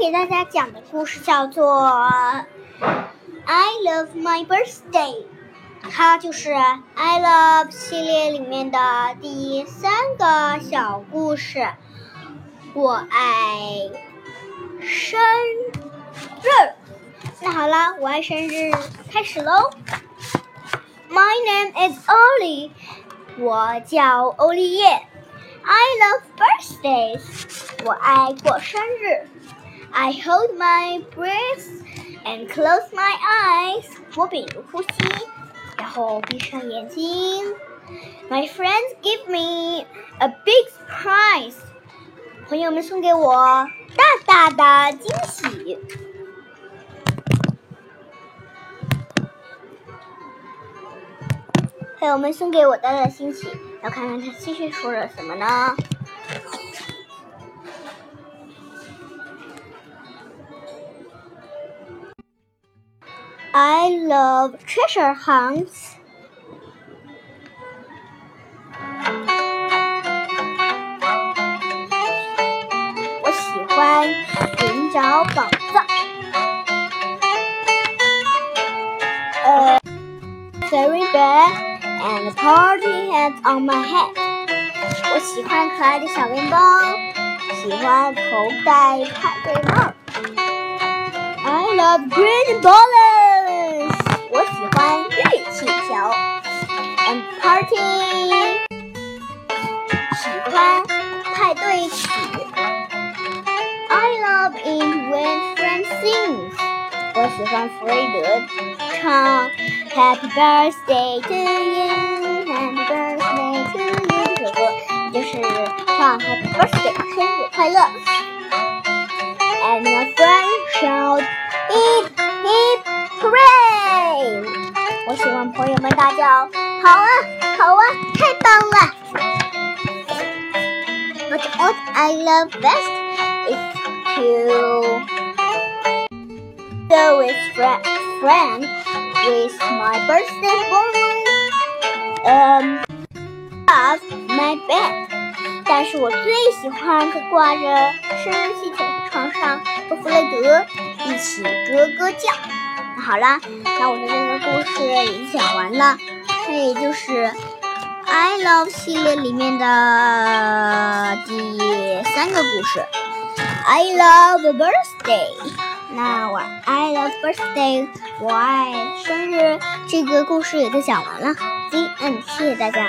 给大家讲的故事叫做《I Love My Birthday》，它就是 I Love 系列里面的第三个小故事。我爱生日。那好了，我爱生日开始喽。My name is Ollie，我叫欧丽叶。I love birthdays，我爱过生日。I hold my breath and close my eyes，我屏住呼吸，然后闭上眼睛。My friends give me a big surprise，朋友们送给我大大的惊喜。朋友们送给我大大的惊喜，要看看他继续说了什么呢 I love treasure hunts. A fairy bread and a party hat on my head. 我喜欢可爱的小面包，喜欢头戴派对帽。I love green b o l l e 我喜欢绿气球，and party。喜欢派对曲。I love it when friends sing。我喜欢弗雷德唱 Happy Birthday to you，Happy Birthday to you 这首歌，也就是唱 Happy Birthday 生日快乐。And my friends shout 我喜欢朋友们大叫好啊好啊，太棒了！But what I love best is to go with friend friend with my birthday balloon Um, of my bed。但是我最喜欢和挂着生日气球的床上和弗雷德一起咯咯叫。好啦，那我的这个故事已经讲完了，这也就是 I Love 系列里面的第三个故事。I love birthday。那我 I love birthday，我爱生日。这个故事也就讲完了。The end，谢谢大家。